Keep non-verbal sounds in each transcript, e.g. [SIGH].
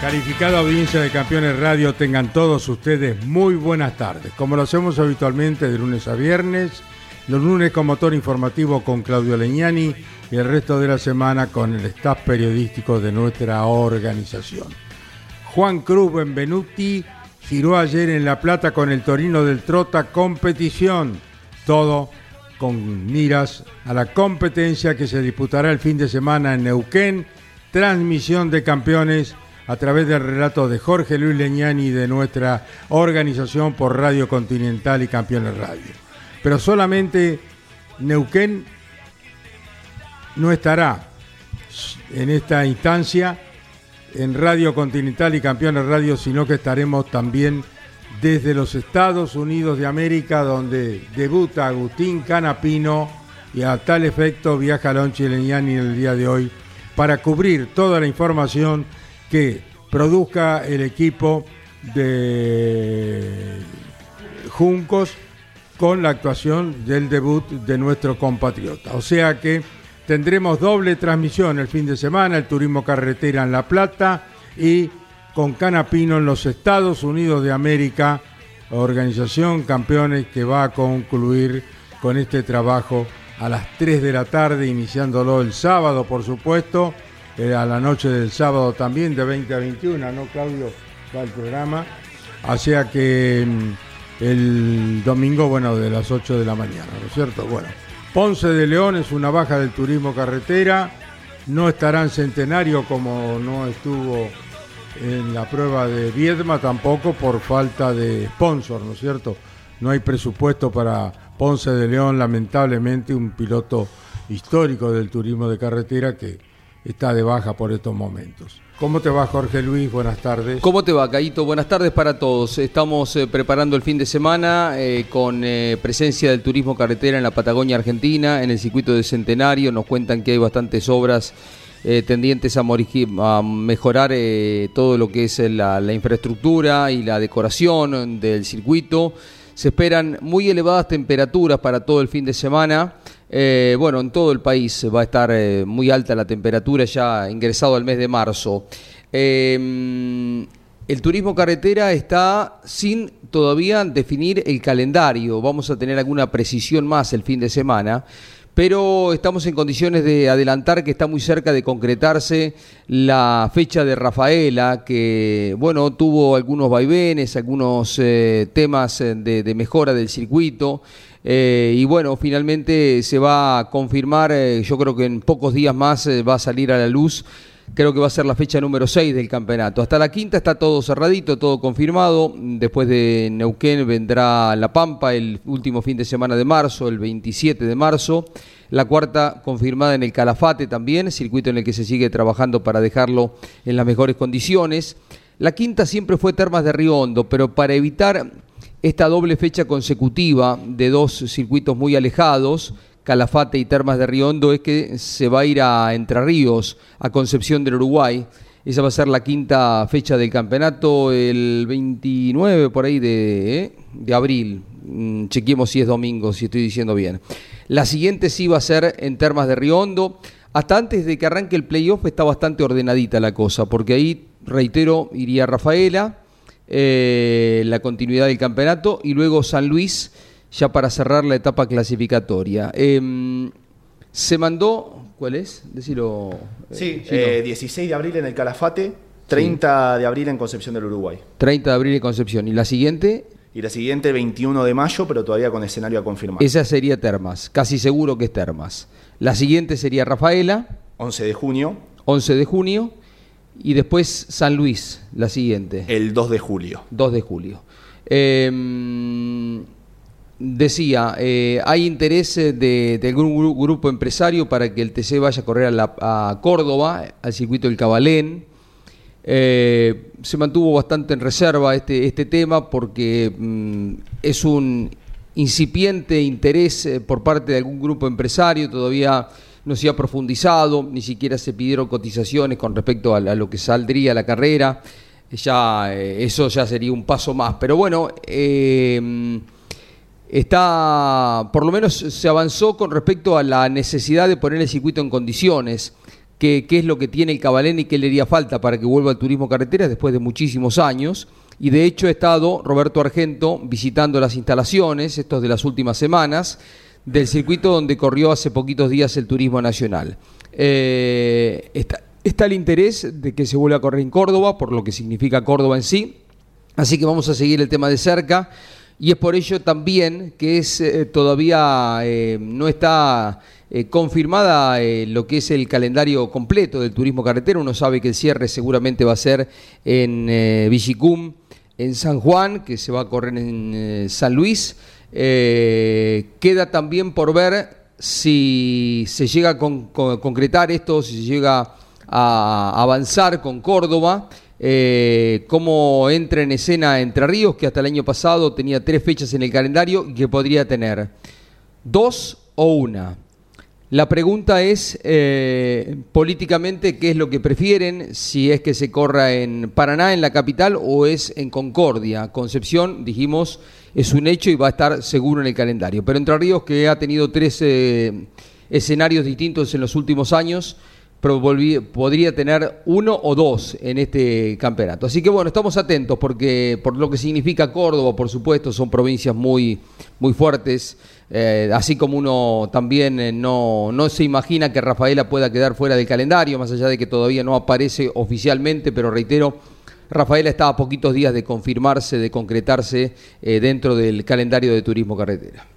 Calificada audiencia de Campeones Radio, tengan todos ustedes muy buenas tardes. Como lo hacemos habitualmente de lunes a viernes, los lunes con motor informativo con Claudio Leñani y el resto de la semana con el staff periodístico de nuestra organización. Juan Cruz Benvenuti giró ayer en La Plata con el Torino del Trota competición. Todo con miras a la competencia que se disputará el fin de semana en Neuquén. Transmisión de campeones a través del relato de Jorge Luis Leñani de nuestra organización por Radio Continental y Campeones Radio. Pero solamente Neuquén no estará en esta instancia en Radio Continental y Campeones Radio, sino que estaremos también desde los Estados Unidos de América, donde debuta Agustín Canapino y a tal efecto viaja Lonchi Leñani el día de hoy para cubrir toda la información que produzca el equipo de Juncos con la actuación del debut de nuestro compatriota. O sea que tendremos doble transmisión el fin de semana, el turismo carretera en La Plata y con Canapino en los Estados Unidos de América, organización campeones que va a concluir con este trabajo a las 3 de la tarde, iniciándolo el sábado, por supuesto, eh, a la noche del sábado también, de 20 a 21, ¿no, Claudio? Va el programa. Sea que mm, el domingo, bueno, de las 8 de la mañana, ¿no es cierto? Bueno, Ponce de León es una baja del turismo carretera, no estará en Centenario como no estuvo en la prueba de Viedma tampoco por falta de sponsor, ¿no es cierto? No hay presupuesto para Ponce de León, lamentablemente, un piloto histórico del turismo de carretera que está de baja por estos momentos. ¿Cómo te va Jorge Luis? Buenas tardes. ¿Cómo te va, Caito? Buenas tardes para todos. Estamos eh, preparando el fin de semana eh, con eh, presencia del turismo carretera en la Patagonia Argentina, en el circuito de Centenario. Nos cuentan que hay bastantes obras tendientes a, a mejorar todo lo que es la, la infraestructura y la decoración del circuito. Se esperan muy elevadas temperaturas para todo el fin de semana. Eh, bueno, en todo el país va a estar eh, muy alta la temperatura ya ingresado al mes de marzo. Eh, el turismo carretera está sin todavía definir el calendario. Vamos a tener alguna precisión más el fin de semana pero estamos en condiciones de adelantar que está muy cerca de concretarse la fecha de Rafaela, que bueno, tuvo algunos vaivenes, algunos temas de, mejora del circuito. Eh, y bueno, finalmente se va a confirmar, eh, yo creo que en pocos días más eh, va a salir a la luz, creo que va a ser la fecha número 6 del campeonato. Hasta la quinta está todo cerradito, todo confirmado. Después de Neuquén vendrá La Pampa el último fin de semana de marzo, el 27 de marzo. La cuarta confirmada en el Calafate también, circuito en el que se sigue trabajando para dejarlo en las mejores condiciones. La quinta siempre fue Termas de Río Hondo, pero para evitar esta doble fecha consecutiva de dos circuitos muy alejados, Calafate y Termas de Riondo, es que se va a ir a Entre Ríos, a Concepción del Uruguay. Esa va a ser la quinta fecha del campeonato, el 29 por ahí de, ¿eh? de abril. Mm, chequemos si es domingo, si estoy diciendo bien. La siguiente sí va a ser en Termas de Riondo. Hasta antes de que arranque el playoff está bastante ordenadita la cosa, porque ahí, reitero, iría Rafaela, eh, la continuidad del campeonato y luego San Luis ya para cerrar la etapa clasificatoria. Em, Se mandó, ¿cuál es? Decirlo. Sí, 16 de abril en el Calafate, 30 de abril en Concepción del Uruguay. 30 de abril en Concepción. ¿Y la siguiente? Y la siguiente 21 de mayo, pero todavía con escenario a confirmar. Esa sería Termas, casi seguro que es Termas. La siguiente sería Rafaela. 11 de junio. 11 de junio. Y después San Luis, la siguiente. El 2 de julio. 2 de julio. Em, decía, eh, hay interés de, algún grupo empresario para que el TC vaya a correr a, Córdoba, al circuito del Cabalén. Eh, se mantuvo bastante en reserva este, este tema porque mm, es un incipiente interés eh, por parte de algún grupo empresario, todavía no se ha profundizado, ni siquiera se pidieron cotizaciones con respecto a, lo que saldría la carrera, ya eh, eso ya sería un paso más. Pero bueno, eh, está, por lo menos se avanzó con respecto a la necesidad de poner el circuito en condiciones. qué es lo que tiene el Cabalén y qué le haría falta para que vuelva al turismo carretera después de muchísimos años. Y de hecho ha estado Roberto Argento visitando las instalaciones, estos de las últimas semanas, del circuito donde corrió hace poquitos días el Turismo Nacional. Eh, está, el interés de que se vuelva a correr en Córdoba, por lo que significa Córdoba en sí. Así que vamos a seguir el tema de cerca. Y es por ello también que es eh, todavía eh, no está confirmada lo que es el calendario completo del turismo carretero. Uno sabe que el cierre seguramente va a ser en Villicum, en San Juan, que se va a correr en San Luis. Eh, queda también por ver si se llega a concretar esto, si se llega a avanzar con Córdoba, eh, cómo entra en escena Entre Ríos, que hasta el año pasado tenía tres fechas en el calendario y que podría tener dos o una. La pregunta es eh, políticamente qué es lo que prefieren, si es que se corra en Paraná, en la capital, o es en Concordia. Concepción, dijimos, es un hecho y va a estar seguro en el calendario. Pero Entre Ríos, que ha tenido tres eh, escenarios distintos en los últimos años, podría tener uno o dos en este campeonato. Así que bueno, estamos atentos porque por lo que significa Córdoba, por supuesto, son provincias muy, muy fuertes. Eh, así como uno también eh, no, no se imagina que Rafaela pueda quedar fuera del calendario, más allá de que todavía no aparece oficialmente, pero reitero, Rafaela está a poquitos días de confirmarse, de concretarse eh, dentro del calendario de turismo carretera.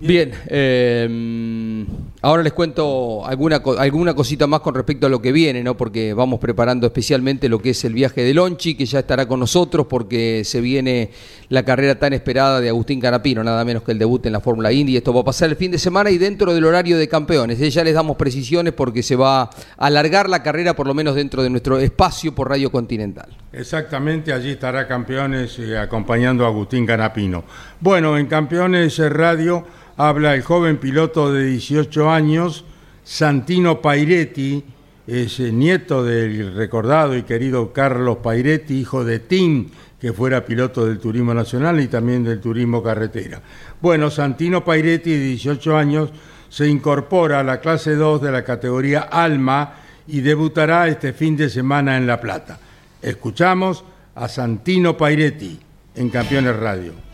Bien, em, ahora les cuento alguna, alguna cosita más con respecto a lo que viene, ¿no? porque vamos preparando especialmente lo que es el viaje de Lonchi, que ya estará con nosotros porque se viene la carrera tan esperada de Agustín Canapino, nada menos que el debut en la Fórmula Indy. Esto va a pasar el fin de semana y dentro del horario de campeones. Ya les damos precisiones porque se va a alargar la carrera por lo menos dentro de nuestro espacio por Radio Continental. Exactamente, allí estará campeones eh, acompañando a Agustín Canapino. Bueno, en Campeones eh, Radio habla el joven piloto de 18 años, Santino Pairetti, es eh, nieto del recordado y querido Carlos Pairetti, hijo de Tim, que fuera piloto del Turismo Nacional y también del Turismo Carretera. Bueno, Santino Pairetti, de 18 años, se incorpora a la clase 2 de la categoría Alma y debutará este fin de semana en La Plata. Escuchamos a Santino Pairetti en Campeones Radio.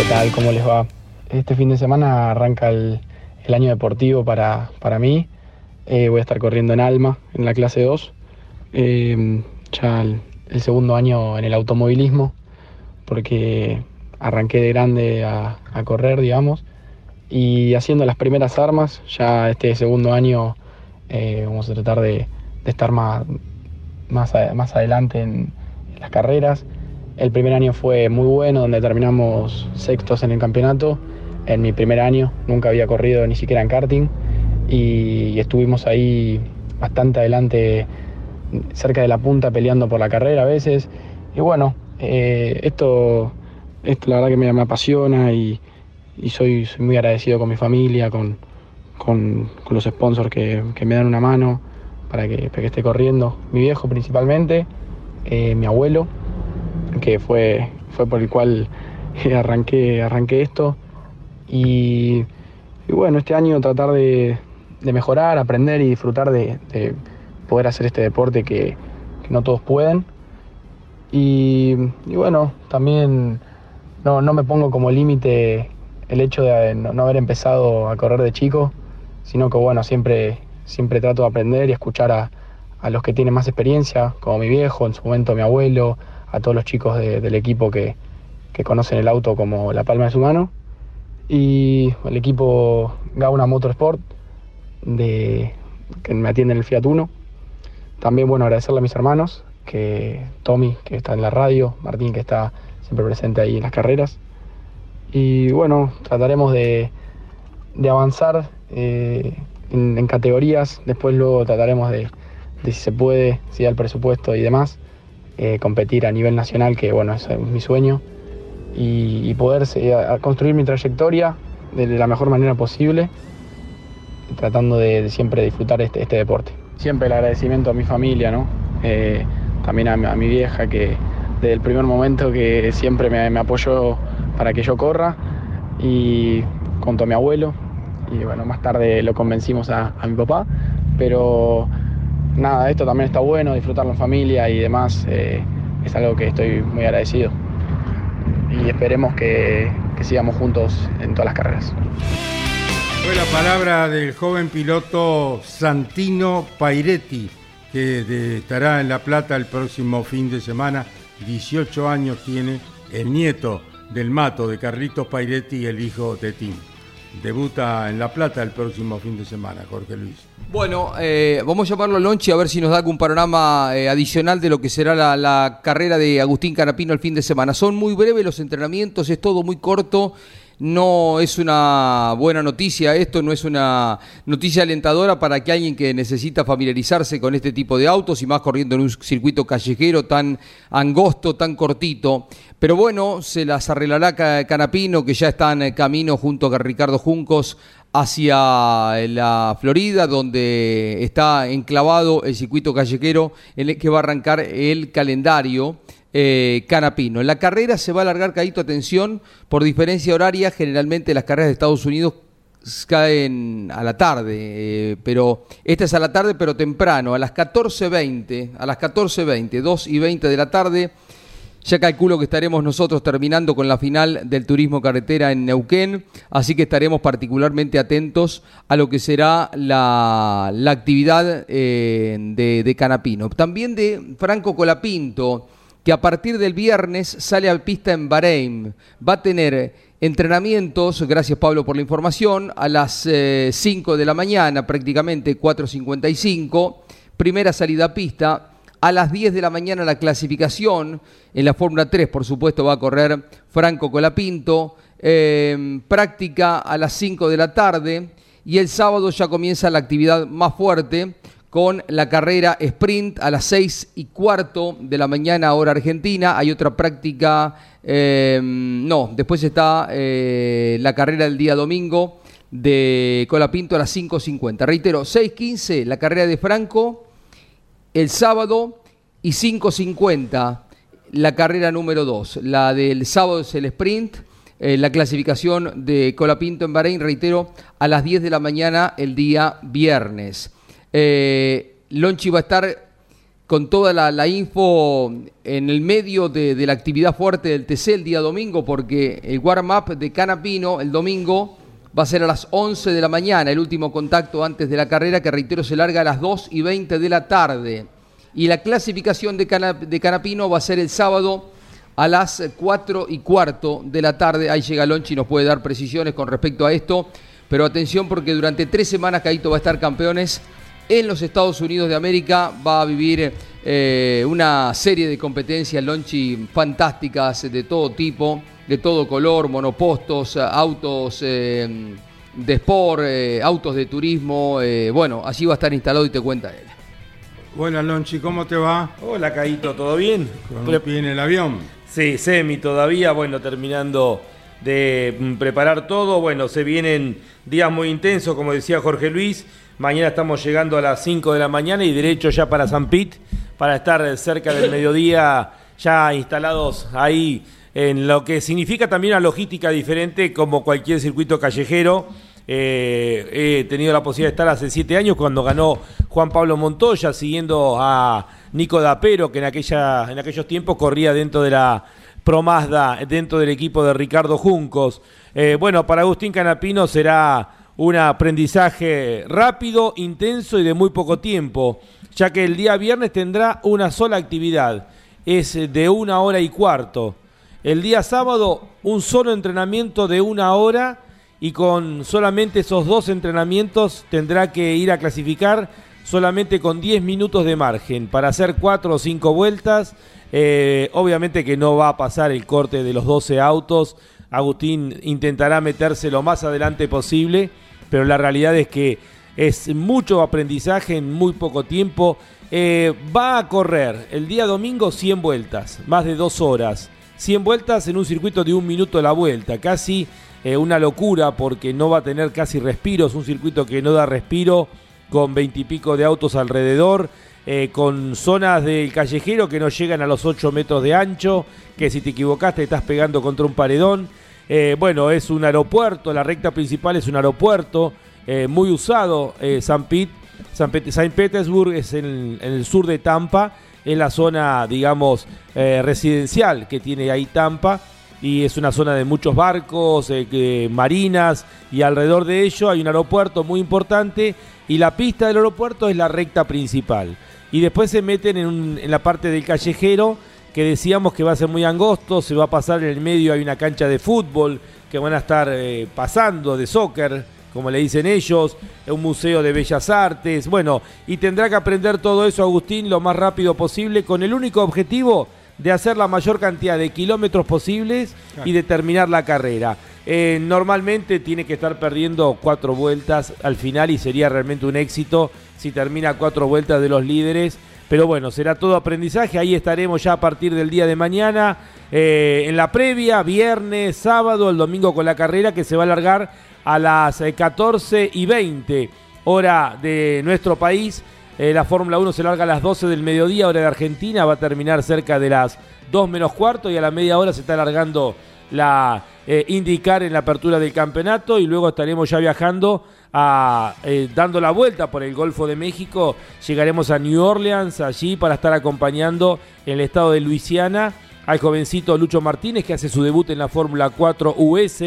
¿Qué tal? ¿Cómo les va? Este fin de semana arranca el, año deportivo para, mí. Eh, voy a estar corriendo en Alma, en la clase 2. Eh, ya el, segundo año en el automovilismo, porque arranqué de grande a, correr, digamos. Y haciendo las primeras armas, ya este segundo año eh, vamos a tratar de, estar más, más, más adelante en las carreras. El primer año fue muy bueno, donde terminamos sextos en el campeonato. En mi primer año nunca había corrido ni siquiera en karting y estuvimos ahí bastante adelante, cerca de la punta, peleando por la carrera a veces. Y bueno, eh, esto, la verdad que me, apasiona y, soy, muy agradecido con mi familia, con, los sponsors que, me dan una mano para que, esté corriendo. Mi viejo principalmente, eh, mi abuelo, que fue, fue por el cual arranqué, arranqué esto. Y, bueno, este año tratar de, mejorar, aprender y disfrutar de, poder hacer este deporte que, no todos pueden. Y, bueno, también no, me pongo como límite el hecho de no, haber empezado a correr de chico, sino que bueno, siempre, siempre trato de aprender y escuchar a, los que tienen más experiencia, como mi viejo, en su momento mi abuelo, a todos los chicos del equipo que, conocen el auto como la palma de su mano. Y el equipo Gauna Motorsport, de, que me atiende en el Fiat Uno. También, bueno, agradecerle a mis hermanos, que Tommy, que está en la radio, Martín, que está siempre presente ahí en las carreras. Y bueno, trataremos de, avanzar eh, en, categorías, después luego trataremos de, si se puede, si da el presupuesto y demás, eh, competir a nivel nacional, que bueno, es mi sueño, y, poder construir mi trayectoria de la mejor manera posible, tratando de, siempre disfrutar este, este, deporte. Siempre el agradecimiento a mi familia, ¿no? Eh, también a, mi vieja que desde el primer momento que siempre me, apoyó para que yo corra y junto a mi abuelo y bueno, más tarde lo convencimos a, mi papá, pero nada, esto también está bueno, disfrutarlo en familia y demás, eh, es algo que estoy muy agradecido y esperemos que, sigamos juntos en todas las carreras. Fue la palabra del joven piloto Santino Pairetti, que estará en La Plata el próximo fin de semana. 18 años tiene el nieto del Mato de Carlitos Pairetti y el hijo de Tim. Debuta en La Plata el próximo fin de semana, Jorge Luis. Bueno, eh, vamos a llamarlo a Lonchi a ver si nos da algún panorama eh, adicional de lo que será la, carrera de Agustín Canapino el fin de semana. Son muy breves los entrenamientos, es todo muy corto no es una buena noticia esto, no es una noticia alentadora para que alguien que necesita familiarizarse con este tipo de autos y más corriendo en un circuito callejero tan angosto, tan cortito. Pero bueno, se las arreglará Canapino, que ya está en camino junto a Ricardo Juncos hacia la Florida, donde está enclavado el circuito callejero en el que va a arrancar el calendario eh, Canapino. La carrera se va a alargar, Caíto, atención, por diferencia horaria, generalmente las carreras de Estados Unidos caen a la tarde, eh, pero esta es a la tarde, pero temprano, a las 14.20, a las 14.20, 2 y 20 de la tarde. Ya calculo que estaremos nosotros terminando con la final del turismo carretera en Neuquén, así que estaremos particularmente atentos a lo que será la, actividad eh, de Canapino. También de Franco Colapinto, que a partir del viernes sale a pista en Bahrein. Va a tener entrenamientos, gracias Pablo por la información, a las 5 eh, de la mañana, prácticamente 4.55. Primera salida a pista. A las 10 de la mañana la clasificación. En la Fórmula 3, por supuesto, va a correr Franco Colapinto. Eh, práctica a las 5 de la tarde. Y el sábado ya comienza la actividad más fuerte con la carrera sprint a las seis y cuarto de la mañana hora argentina. Hay otra práctica, em, no, después está eh, la carrera del día domingo de Colapinto a las 5.50. Reitero, 6.15 la carrera de Franco el sábado y 5.50 la carrera número 2. La del sábado es el sprint. Eh, la clasificación de Colapinto en Bahrein, reitero, a las 10 de la mañana el día viernes. Eh, Lonchi va a estar con toda la, info en el medio de, la actividad fuerte del TC el día domingo, porque el warm-up de Canapino el domingo va a ser a las 11 de la mañana, el último contacto antes de la carrera, que reitero se larga a las 2 y 20 de la tarde. Y la clasificación de, Canapino va a ser el sábado a las 4 y cuarto de la tarde. Ahí llega Lonchi y nos puede dar precisiones con respecto a esto. Pero atención porque durante tres semanas Caito va a estar campeones en los Estados Unidos de América. Va a vivir eh, una serie de competencias lonchi fantásticas de todo tipo, de todo color, monopostos, autos eh, de sport, eh, autos de turismo. bueno, allí va a estar instalado y te cuenta él. Buenas, Lonchi, ¿cómo te va? Hola, Caito, ¿todo bien? ¿Con en el avión? Sí, semi todavía, bueno, terminando de mm, preparar todo. Bueno, se vienen días muy intensos, como decía Jorge Luis. Mañana estamos llegando a las 5 de la mañana y derecho ya para San Pit, para estar cerca del mediodía ya instalados ahí en lo que significa también una logística diferente como cualquier circuito callejero. Eh, he tenido la posibilidad de estar hace siete años cuando ganó Juan Pablo Montoya, siguiendo a Nico Dapero, que en, en aquellos tiempos corría dentro de la Promazda dentro del equipo de Ricardo Juncos. Eh, bueno, para Agustín Canapino será un aprendizaje rápido, intenso y de muy poco tiempo, ya que el día viernes tendrá una sola actividad, es de una hora y cuarto. El día sábado un solo entrenamiento de una hora y con solamente esos dos entrenamientos tendrá que ir a clasificar solamente con 10 minutos de margen para hacer cuatro o cinco vueltas. Eh, obviamente que no va a pasar el corte de los 12 autos. Agustín intentará meterse lo más adelante posible, pero la realidad es que es mucho aprendizaje en muy poco tiempo. Eh, va a correr el día domingo 100 vueltas, más de dos horas. 100 vueltas en un circuito de un minuto la vuelta, casi eh, una locura porque no va a tener casi respiros, un circuito que no da respiro con veintipico de autos alrededor, eh, con zonas del callejero que no llegan a los 8 metros de ancho, que si te equivocaste estás pegando contra un paredón. Eh, bueno, es un aeropuerto, la recta principal es un aeropuerto muy usado, San Pete, Petersburg es en, el sur de Tampa, es la zona, digamos, residencial que tiene ahí Tampa y es una zona de muchos barcos, eh, marinas y alrededor de ello hay un aeropuerto muy importante y la pista del aeropuerto es la recta principal. Y después se meten en, la parte del callejero que decíamos que va a ser muy angosto, se va a pasar en el medio, hay una cancha de fútbol que van a estar eh, pasando de soccer, como le dicen ellos, un museo de bellas artes, bueno, y tendrá que aprender todo eso Agustín lo más rápido posible con el único objetivo de hacer la mayor cantidad de kilómetros posibles y de terminar la carrera. Eh, normalmente tiene que estar perdiendo cuatro vueltas al final y sería realmente un éxito si termina cuatro vueltas de los líderes. Pero bueno, será todo aprendizaje. Ahí estaremos ya a partir del día de mañana. Eh, en la previa, viernes, sábado, el domingo con la carrera que se va a alargar a las 14 eh, y 20 hora de nuestro país. La Fórmula 1 se larga a las 12 del mediodía, hora de Argentina, va a terminar cerca de las 2 menos cuarto y a la media hora se está alargando la eh, indicar en la apertura del campeonato y luego estaremos ya viajando a eh, dando la vuelta por el Golfo de México. Llegaremos a New Orleans allí para estar acompañando en el estado de Luisiana al jovencito Lucho Martínez que hace su debut en la Fórmula 4 US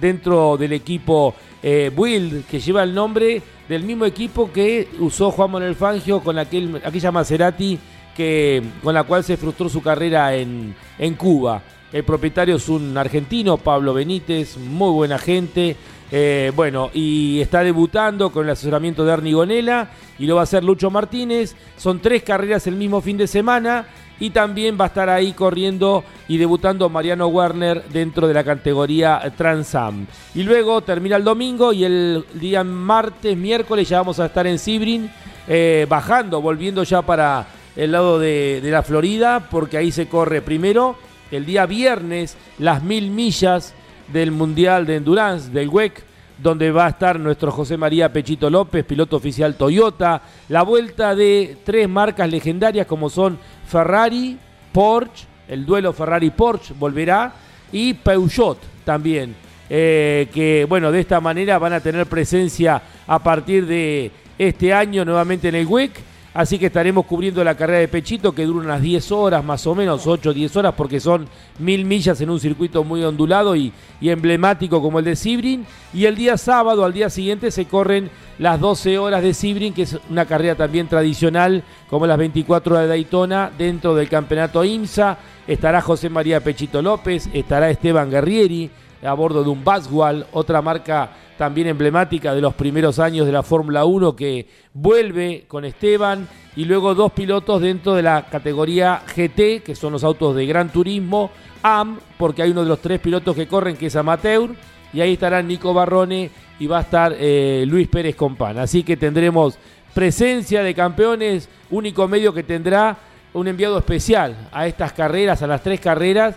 dentro del equipo eh, Build que lleva el nombre del mismo equipo que usó Juan Manuel Fangio con aquel, aquella Maserati que, con la cual se frustró su carrera en, en Cuba. El propietario es un argentino, Pablo Benítez, muy buena gente. Eh, bueno, y está debutando con el asesoramiento de Ernie Gonela y lo va a hacer Lucho Martínez. Son tres carreras el mismo fin de semana y también va a estar ahí corriendo y debutando Mariano Werner dentro de la categoría Transam. Y luego termina el domingo y el día martes, miércoles ya vamos a estar en Sibrin, eh, bajando, volviendo ya para el lado de, la Florida, porque ahí se corre primero el día viernes las mil millas del Mundial de Endurance, del WEC, donde va a estar nuestro José María Pechito López, piloto oficial Toyota, la vuelta de tres marcas legendarias como son Ferrari, Porsche, el duelo Ferrari-Porsche volverá y Peugeot también. Eh, que bueno, de esta manera van a tener presencia a partir de este año nuevamente en el WEC Así que estaremos cubriendo la carrera de Pechito que dura unas 10 horas, más o menos 8 o 10 horas, porque son mil millas en un circuito muy ondulado y, emblemático como el de Sibrin. Y el día sábado, al día siguiente, se corren las 12 horas de Sibrin, que es una carrera también tradicional, como las 24 horas de Daytona, dentro del campeonato IMSA. Estará José María Pechito López, estará Esteban Guerrieri a bordo de un Baswell, otra marca también emblemática de los primeros años de la Fórmula 1 que vuelve con Esteban y luego dos pilotos dentro de la categoría GT, que son los autos de gran turismo, AM, porque hay uno de los tres pilotos que corren que es amateur, y ahí estará Nico Barrone y va a estar eh, Luis Pérez Compán. Así que tendremos presencia de campeones, único medio que tendrá un enviado especial a estas carreras, a las tres carreras,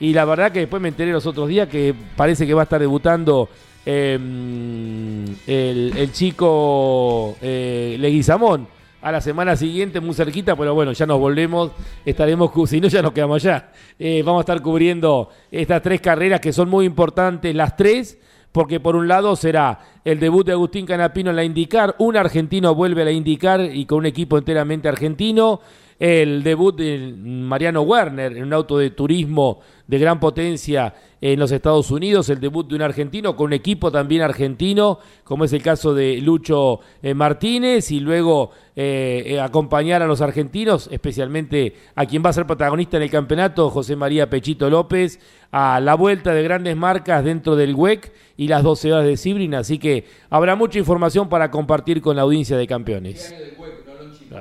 y la verdad que después me enteré los otros días que parece que va a estar debutando Em, el, chico eh, Leguizamón a la semana siguiente, muy cerquita, pero bueno, ya nos volvemos, estaremos, si no ya nos quedamos allá. Eh, vamos a estar cubriendo estas tres carreras que son muy importantes, las tres, porque por un lado será el debut de Agustín Canapino en la IndyCar, un argentino vuelve a la IndyCar y con un equipo enteramente argentino. El debut de Mariano Werner en un auto de turismo de gran potencia en los Estados Unidos, el debut de un argentino con un equipo también argentino, como es el caso de Lucho eh, Martínez, y luego eh, eh, acompañar a los argentinos, especialmente a quien va a ser protagonista en el campeonato, José María Pechito López, a la vuelta de grandes marcas dentro del WEC y las 12 horas de Sibrin, así que habrá mucha información para compartir con la audiencia de campeones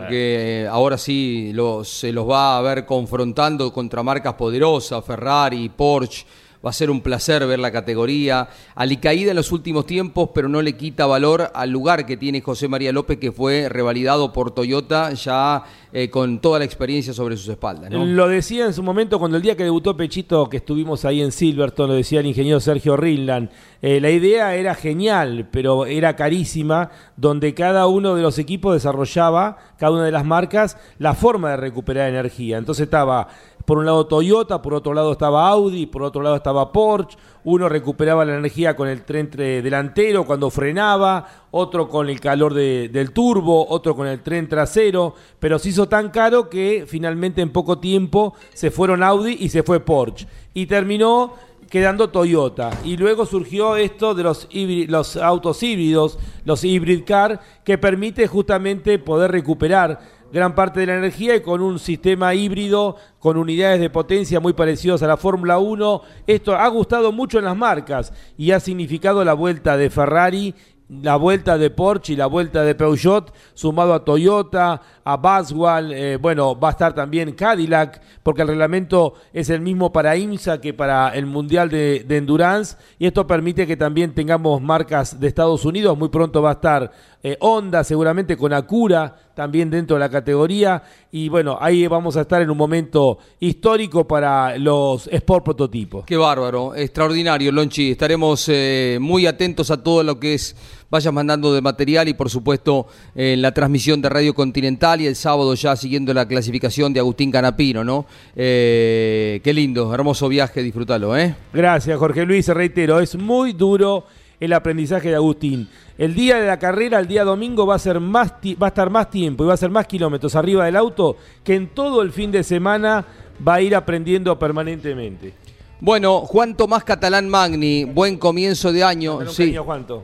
que ahora sí se los va a ver confrontando contra marcas poderosas, Ferrari, Porsche, va a ser un placer ver la categoría. Alicaída en los últimos tiempos, pero no le quita valor al lugar que tiene José María López, que fue revalidado por Toyota ya eh, con toda la experiencia sobre sus espaldas. Lo decía en su momento cuando el día que debutó Pechito, que estuvimos ahí en Silverton, lo decía el ingeniero Sergio Rinland. Eh, la idea era genial, pero era carísima, donde cada uno de los equipos desarrollaba, cada una de las marcas, la forma de recuperar energía. Entonces estaba por un lado Toyota, por otro lado estaba Audi, por otro lado estaba Porsche, uno recuperaba la energía con el tren delantero cuando frenaba, otro con el calor del turbo, otro con el tren trasero, pero se hizo tan caro que finalmente en poco tiempo se fueron Audi y se fue Porsche. Y terminó quedando Toyota. Y luego surgió esto de los, los autos híbridos, los hybrid car, que permite justamente poder recuperar gran parte de la energía y con un sistema híbrido con unidades de potencia muy parecidos a la Fórmula 1. Esto ha gustado mucho en las marcas y ha significado la vuelta de Ferrari la vuelta de Porsche y la vuelta de Peugeot, sumado a Toyota, a Baswell, eh, bueno, va a estar también Cadillac, porque el reglamento es el mismo para IMSA que para el Mundial de, Endurance, y esto permite que también tengamos marcas de Estados Unidos, muy pronto va a estar eh, Honda, seguramente con Acura, también dentro de la categoría, y bueno, ahí vamos a estar en un momento histórico para los Sport prototipos. Qué bárbaro, extraordinario, Lonchi, estaremos eh, muy atentos a todo lo que es vayas mandando de material y por supuesto en la transmisión de Radio Continental y el sábado ya siguiendo la clasificación de Agustín Canapino, ¿no? Eh, qué lindo, hermoso viaje, disfrútalo, ¿eh? Gracias, Jorge Luis, reitero, es muy duro el aprendizaje de Agustín. El día de la carrera, el día domingo, va a, ser más va a estar más tiempo y va a ser más kilómetros arriba del auto que en todo el fin de semana va a ir aprendiendo permanentemente. Bueno, Juan Tomás Catalán Magni, buen comienzo de año. Sí.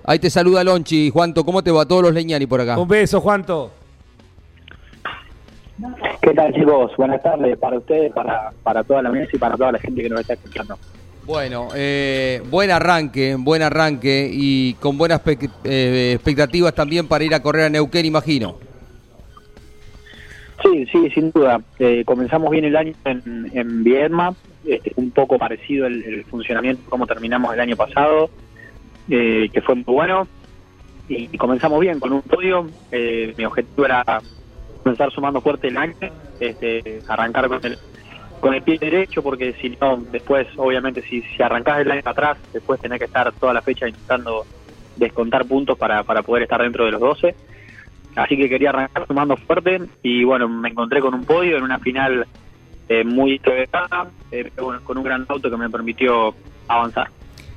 Ahí te saluda Lonchi. Juanto, ¿cómo te va? Todos los leñani por acá. Un beso, Juanto. ¿Qué tal, chicos? Buenas tardes para ustedes, para, para toda la mesa y para toda la gente que nos está escuchando. Bueno, eh, buen arranque, buen arranque y con buenas eh, expectativas también para ir a correr a Neuquén, imagino. Sí, sí, sin duda. Eh, comenzamos bien el año en, en Viedma, este, un poco parecido el, funcionamiento como terminamos el año pasado, eh, que fue muy bueno. Y, comenzamos bien con un podio. Eh, mi objetivo era comenzar sumando fuerte el año, este, arrancar con el con el pie derecho, porque si no, después, obviamente, si, si arrancás el año atrás, después tenés que estar toda la fecha intentando descontar puntos para, para poder estar dentro de los 12. Así que quería arrancar sumando fuerte y bueno, me encontré con un podio en una final eh, muy estrecha, eh, con un gran auto que me permitió avanzar.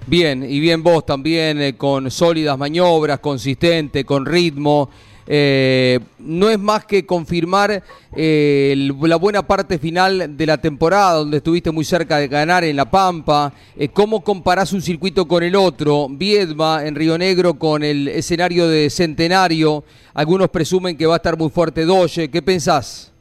Bien, y bien vos también, eh, con sólidas maniobras, consistente, con ritmo. No es más que confirmar la buena parte final de la temporada, donde estuviste muy cerca de ganar en La Pampa. ¿Cómo comparás un circuito con el otro? Viedma en Río Negro con el escenario de Centenario. Algunos presumen que va a estar muy fuerte Doge. ¿Qué pensás?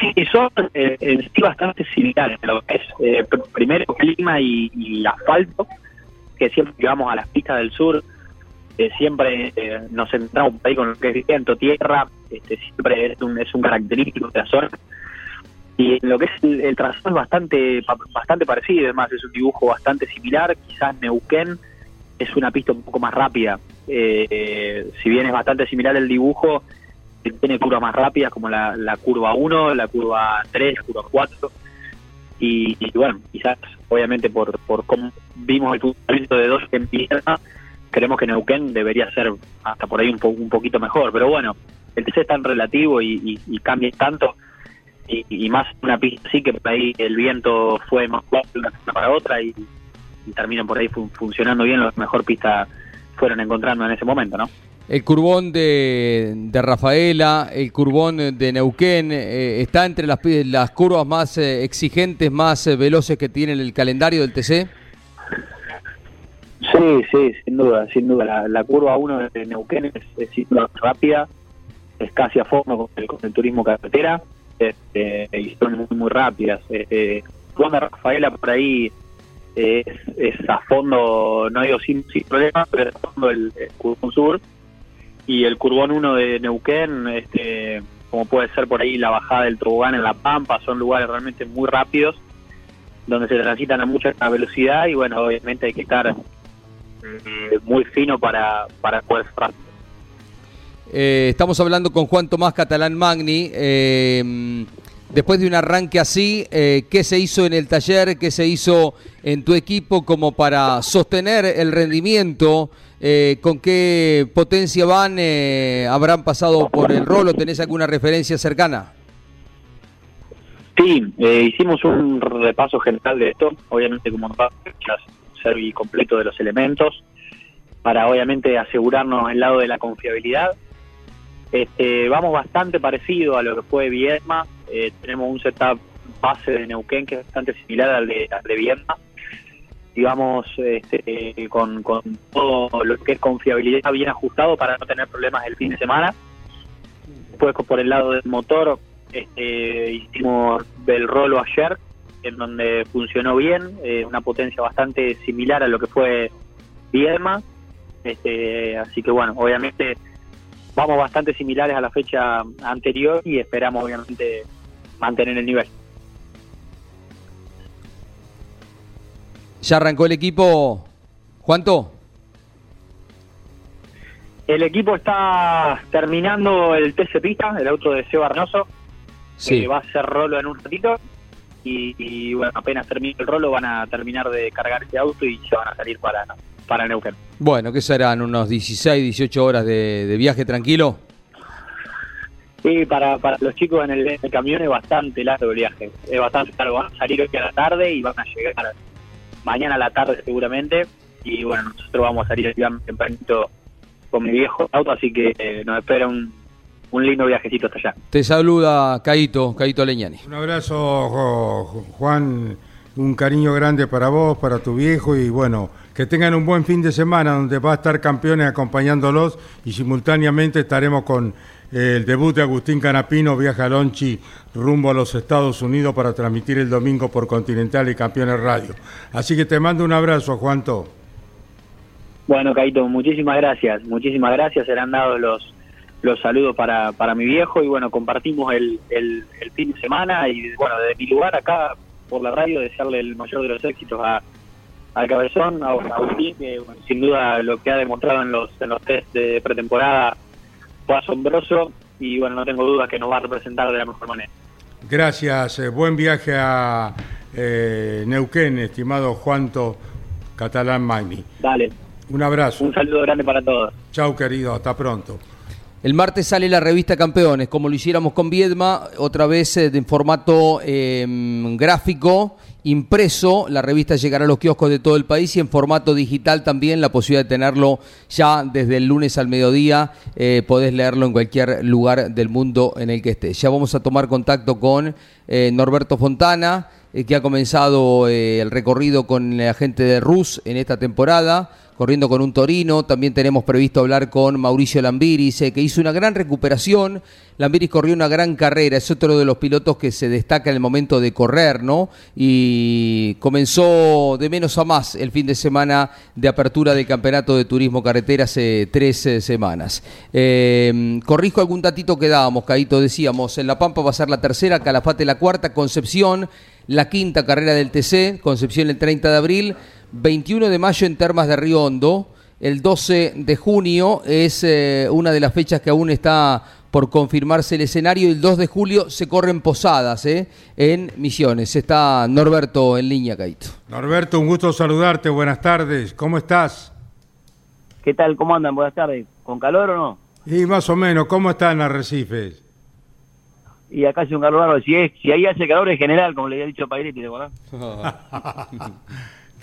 Sí, son eh, bastante similares. Lo que es, eh, primero, clima y, asfalto, que siempre que vamos a las pistas del sur, eh, siempre nos centramos ahí con lo que es viento, tierra, este, siempre es un, es un característico de la zona. Y lo que es el, trazado es bastante, bastante parecido, además es un dibujo bastante similar. Quizás Neuquén es una pista un poco más rápida. si bien es bastante similar el dibujo, tiene curvas más rápidas como la, curva 1, la curva 3, la curva 4. Y, bueno, quizás obviamente por, por cómo vimos el funcionamiento de dos en pierna, creemos que Neuquén debería ser hasta por ahí un, un poquito mejor. Pero bueno, el TC es tan relativo y, cambia tanto. Y, más una pista así que por ahí el viento fue más fuerte una para otra y, terminan por ahí funcionando bien, la mejor pista fueron encontrando en ese momento, ¿no? El curbón de, de Rafaela, el curbón de Neuquén, eh, ¿está entre las, las curvas más eh, exigentes, más eh, veloces que tiene el calendario del TC? Sí, sí, sin duda, sin duda. La, la curva 1 de Neuquén es, es rápida, es casi a fondo con el, con el turismo carretera este, y son muy, muy rápidas. Eh, curbón de Rafaela por ahí eh, es, es a fondo, no digo sin, sin problema, pero es a fondo el, el curbón sur. Y el curbón 1 de Neuquén, este, como puede ser por ahí la bajada del tobogán en La Pampa, son lugares realmente muy rápidos donde se transitan a mucha velocidad y bueno, obviamente hay que estar eh, muy fino para, para poder. Eh, estamos hablando con Juan Tomás Catalán Magni. eh, después de un arranque así, eh, ¿qué se hizo en el taller? ¿Qué se hizo en tu equipo como para sostener el rendimiento? Eh, ¿Con qué potencia van? Eh, ¿Habrán pasado por el rolo? ¿Tenés alguna referencia cercana? Sí, eh, hicimos un repaso general de esto, obviamente como todas las y completo de los elementos, para obviamente asegurarnos el lado de la confiabilidad. Este, vamos bastante parecido a lo que fue Viedma, eh, tenemos un setup base de Neuquén que es bastante similar al de, al de Viedma, y vamos este, eh, con, con todo lo que es confiabilidad bien ajustado para no tener problemas el fin de semana. Después por el lado del motor, este, hicimos el rolo ayer, en donde funcionó bien, eh, una potencia bastante similar a lo que fue Viedma. Este, así que bueno, obviamente vamos bastante similares a la fecha anterior y esperamos obviamente mantener el nivel. ¿Ya arrancó el equipo, Juanto? El equipo está terminando el TC Pista, el auto de Seba Arnoso, Sí. que va a hacer rolo en un ratito. Y, y, bueno, apenas termine el rolo van a terminar de cargar ese auto y se van a salir para, para Neuquén. Bueno, ¿qué serán? ¿Unos 16, 18 horas de, de viaje tranquilo? Sí, para, para los chicos en el, en el camión es bastante largo el viaje. Es bastante largo. Van a salir hoy a la tarde y van a llegar mañana a la tarde seguramente. Y bueno, nosotros vamos a salir el tempranito con mi viejo auto, así que eh, nos espera un, un lindo viajecito hasta allá. Te saluda Caito, Caito Leñani. Un abrazo, Juan, un cariño grande para vos, para tu viejo y bueno, que tengan un buen fin de semana donde va a estar campeones acompañándolos y simultáneamente estaremos con eh, el debut de Agustín Canapino, viaja a Lonchi rumbo a los Estados Unidos para transmitir el domingo por Continental y Campeones Radio. Así que te mando un abrazo, Juanto. Bueno, Caito, muchísimas gracias. Muchísimas gracias. Serán dados los, los saludos para, para mi viejo y bueno, compartimos el, el, el fin de semana y bueno, desde mi lugar acá por la radio desearle el mayor de los éxitos a, al Cabezón, a Agustín, que bueno, sin duda lo que ha demostrado en los, en los test de pretemporada fue asombroso y bueno, no tengo dudas que nos va a representar de la mejor manera. Gracias, eh, buen viaje a eh, Neuquén, estimado Juanto Catalán Magni. Dale, Un abrazo. un saludo grande para todos. Chau, querido, hasta pronto. El martes sale la revista Campeones, como lo hiciéramos con Viedma, otra vez eh, en formato eh, gráfico, impreso. La revista llegará a los kioscos de todo el país y en formato digital también, la posibilidad de tenerlo ya desde el lunes al mediodía. eh, podés leerlo en cualquier lugar del mundo en el que estés. Ya vamos a tomar contacto con eh, Norberto Fontana, eh, que ha comenzado eh, el recorrido con la gente de Rus en esta temporada corriendo con un Torino. También tenemos previsto hablar con Mauricio Lambiris, eh, que hizo una gran recuperación. Lambiris corrió una gran carrera, es otro de los pilotos que se destaca en el momento de correr, ¿no? Y comenzó de menos a más el fin de semana de apertura del Campeonato de Turismo Carretera hace tres eh, semanas. Eh, corrijo algún datito que dábamos, Caito, decíamos, en La Pampa va a ser la tercera, Calafate la cuarta, Concepción la quinta carrera del TC, Concepción el 30 de abril, 21 de mayo en Termas de Río Hondo, el 12 de junio es eh, una de las fechas que aún está por confirmarse el escenario, y el 2 de julio se corren posadas eh, en Misiones. Está Norberto en línea, Caito. Norberto, un gusto saludarte, buenas tardes, ¿cómo estás? ¿Qué tal? ¿Cómo andan? Buenas tardes. ¿Con calor o no? Y más o menos, ¿cómo están Arrecifes? Y acá hace un calor. Si, es, si ahí hace calor es general, como le había dicho Pairetti, ¿te acordás? [LAUGHS]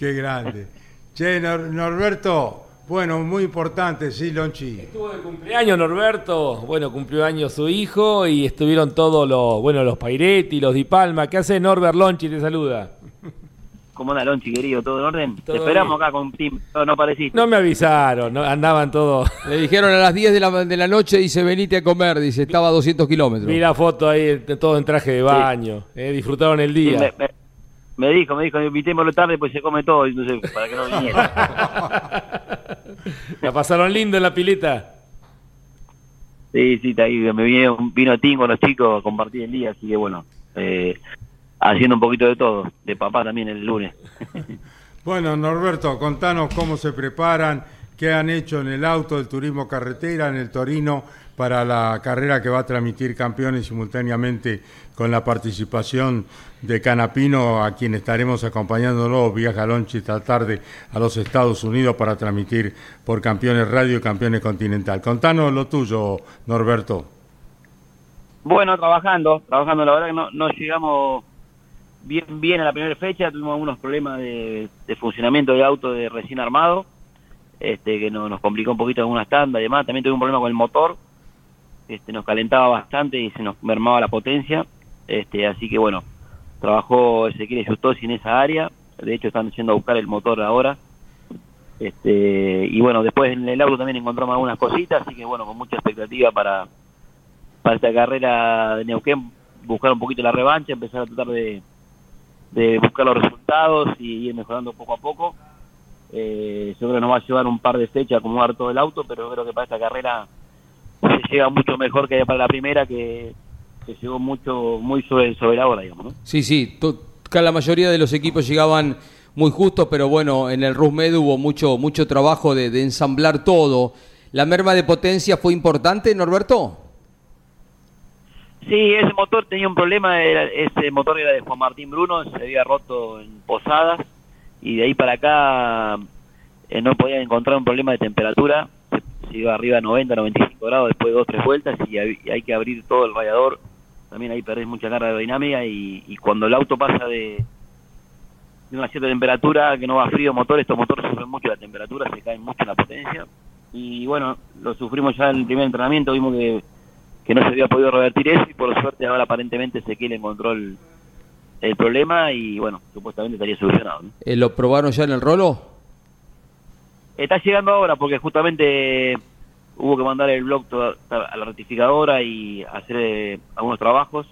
Qué grande. Che, Nor- Norberto, Bueno, muy importante, sí, Lonchi. Estuvo de cumpleaños Norberto, bueno, cumplió años su hijo y estuvieron todos los, bueno, los Pairetti, los Di Palma. ¿Qué hace Norbert Lonchi? Te saluda. ¿Cómo anda, Lonchi, querido? ¿Todo en orden? Todo Te esperamos bien. acá con Tim. No, no pareciste. No me avisaron, no- andaban todos. Le dijeron a las 10 de la, de la noche, dice, venite a comer, dice, estaba a 200 kilómetros. Vi la foto ahí, de- todo en traje de baño. eh, disfrutaron el Sí, día. me, me- me dijo, me dijo, invitémoslo tarde, pues se come todo, entonces, para que no viniera. [LAUGHS] ¿La pasaron lindo en la pileta? Sí, sí, está ahí, me vino, vino Tim con los chicos a compartir el día, así que bueno, eh, haciendo un poquito de todo, de papá también el lunes. [LAUGHS] Bueno, Norberto, contanos cómo se preparan, qué han hecho en el auto del turismo carretera, en el Torino, para la carrera que va a transmitir campeones simultáneamente con la participación de Canapino, a quien estaremos acompañándolo, viaja Lonchi esta tarde a los Estados Unidos para transmitir por Campeones Radio y Campeones Continental. Contanos lo tuyo, Norberto. Bueno, trabajando, trabajando, la verdad que no, llegamos bien bien a la primera fecha, tuvimos algunos problemas de, funcionamiento del auto de recién armado, este que no- nos complicó un poquito algunas tandas y demás, también tuvimos un problema con el motor, este nos calentaba bastante y se nos mermaba la potencia, este así que bueno, trabajó Ezequiel Justosi en esa área, de hecho están yendo a buscar el motor ahora, este y bueno, después en el auto también encontramos algunas cositas, así que bueno, con mucha expectativa para para esta carrera de Neuquén buscar un poquito la revancha, empezar a tratar de, de buscar los resultados y ir mejorando poco a poco. Eh, yo creo que nos va a llevar un par de fechas a acomodar todo el auto, pero creo que para esta carrera se llega mucho mejor que para la primera, que, que llegó mucho muy sobre, sobre la hora, digamos. ¿no? Sí, sí, la mayoría de los equipos llegaban muy justos, pero bueno, en el Rusmed hubo mucho, mucho trabajo de, de ensamblar todo. ¿La merma de potencia fue importante, Norberto? Sí, ese motor tenía un problema, era- ese motor era de Juan Martín Bruno, se había roto en Posadas y de ahí para acá eh, no podían encontrar un problema de temperatura, se, iba arriba a 90, 95 grados después de dos tres vueltas y hay, que abrir todo el radiador, también ahí perdés mucha carga aerodinámica y, y cuando el auto pasa de, de una cierta temperatura que no va frío motor, estos motores sufren mucho la temperatura, se caen mucho la potencia y bueno, lo sufrimos ya en el primer entrenamiento, vimos que que no se había podido revertir eso y por suerte ahora aparentemente Ezequiel encontró el, el problema y bueno, supuestamente estaría solucionado. Eh, ¿Lo probaron ya en el rolo? Está llegando ahora porque justamente hubo que mandar el blog toda- a la ratificadora y hacer eh, algunos trabajos